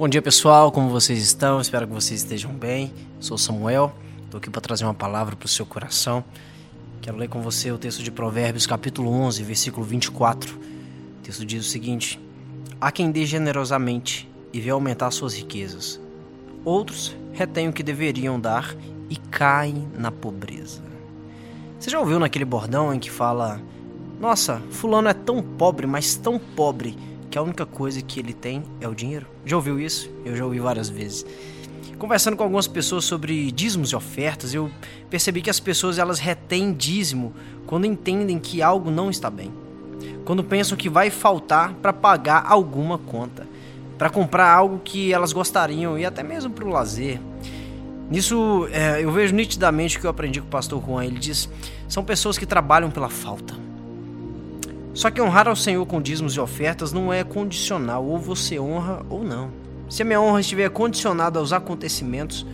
Bom dia pessoal, como vocês estão? Espero que vocês estejam bem. Sou Samuel, estou aqui para trazer uma palavra para o seu coração. Quero ler com você o texto de Provérbios, capítulo 11, versículo 24. O texto diz o seguinte: Há quem dê generosamente e vê aumentar suas riquezas. Outros retêm o que deveriam dar e caem na pobreza. Você já ouviu naquele bordão em que fala: Nossa, Fulano é tão pobre, mas tão pobre que a única coisa que ele tem é o dinheiro. Já ouviu isso? Eu já ouvi várias vezes. Conversando com algumas pessoas sobre dízimos e ofertas, eu percebi que as pessoas elas retêm dízimo quando entendem que algo não está bem. Quando pensam que vai faltar para pagar alguma conta, para comprar algo que elas gostariam e até mesmo para o lazer. Nisso é, eu vejo nitidamente o que eu aprendi com o pastor Juan. Ele diz: são pessoas que trabalham pela falta só que honrar ao Senhor com dízimos e ofertas não é condicional, ou você honra ou não. Se a minha honra estiver condicionada aos acontecimentos,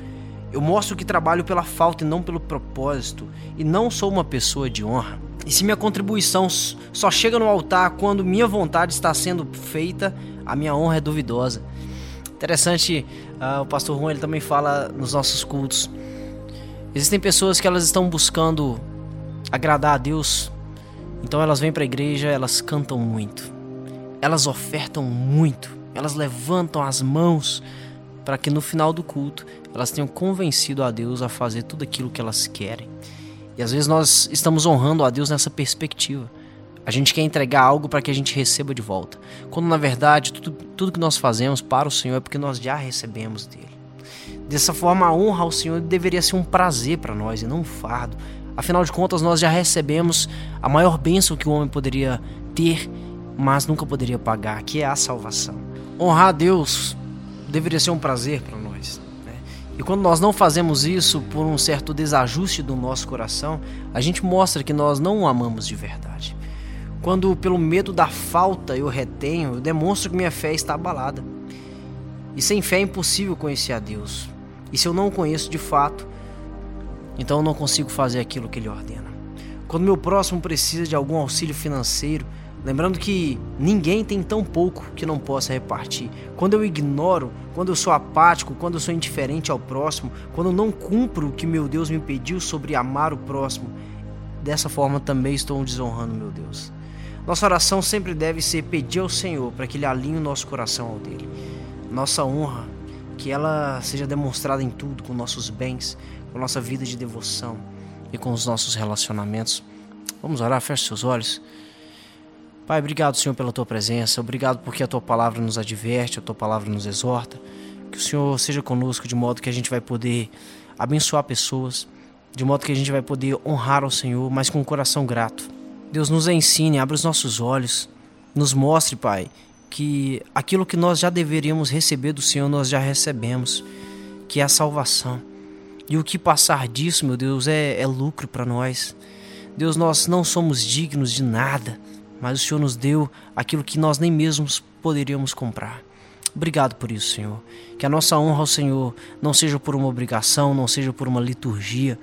eu mostro que trabalho pela falta e não pelo propósito, e não sou uma pessoa de honra. E se minha contribuição só chega no altar quando minha vontade está sendo feita, a minha honra é duvidosa. Interessante, uh, o pastor Juan ele também fala nos nossos cultos. Existem pessoas que elas estão buscando agradar a Deus então elas vêm para a igreja, elas cantam muito, elas ofertam muito, elas levantam as mãos para que no final do culto elas tenham convencido a Deus a fazer tudo aquilo que elas querem. E às vezes nós estamos honrando a Deus nessa perspectiva. A gente quer entregar algo para que a gente receba de volta. Quando na verdade tudo, tudo que nós fazemos para o Senhor é porque nós já recebemos dele. Dessa forma, a honra ao Senhor deveria ser um prazer para nós e não um fardo. Afinal de contas, nós já recebemos a maior bênção que o homem poderia ter, mas nunca poderia pagar, que é a salvação. Honrar a Deus deveria ser um prazer para nós. Né? E quando nós não fazemos isso por um certo desajuste do nosso coração, a gente mostra que nós não o amamos de verdade. Quando, pelo medo da falta, eu retenho, eu demonstro que minha fé está abalada. E sem fé é impossível conhecer a Deus. E se eu não o conheço de fato, então eu não consigo fazer aquilo que ele ordena. Quando meu próximo precisa de algum auxílio financeiro, lembrando que ninguém tem tão pouco que não possa repartir. Quando eu ignoro, quando eu sou apático, quando eu sou indiferente ao próximo, quando eu não cumpro o que meu Deus me pediu sobre amar o próximo, dessa forma também estou desonrando meu Deus. Nossa oração sempre deve ser pedir ao Senhor para que Ele alinhe o nosso coração ao dele. Nossa honra, que ela seja demonstrada em tudo, com nossos bens, com nossa vida de devoção e com os nossos relacionamentos. Vamos orar, feche seus olhos. Pai, obrigado, Senhor, pela tua presença. Obrigado porque a tua palavra nos adverte, a tua palavra nos exorta. Que o Senhor seja conosco de modo que a gente vai poder abençoar pessoas, de modo que a gente vai poder honrar ao Senhor, mas com um coração grato. Deus nos ensine, abre os nossos olhos, nos mostre, Pai, que aquilo que nós já deveríamos receber do Senhor, nós já recebemos, que é a salvação. E o que passar disso, meu Deus, é, é lucro para nós. Deus, nós não somos dignos de nada, mas o Senhor nos deu aquilo que nós nem mesmos poderíamos comprar. Obrigado por isso, Senhor. Que a nossa honra ao Senhor não seja por uma obrigação, não seja por uma liturgia,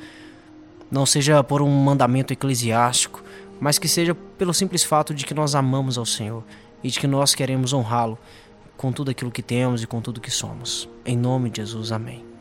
não seja por um mandamento eclesiástico, mas que seja pelo simples fato de que nós amamos ao Senhor e de que nós queremos honrá-lo com tudo aquilo que temos e com tudo que somos. Em nome de Jesus, amém.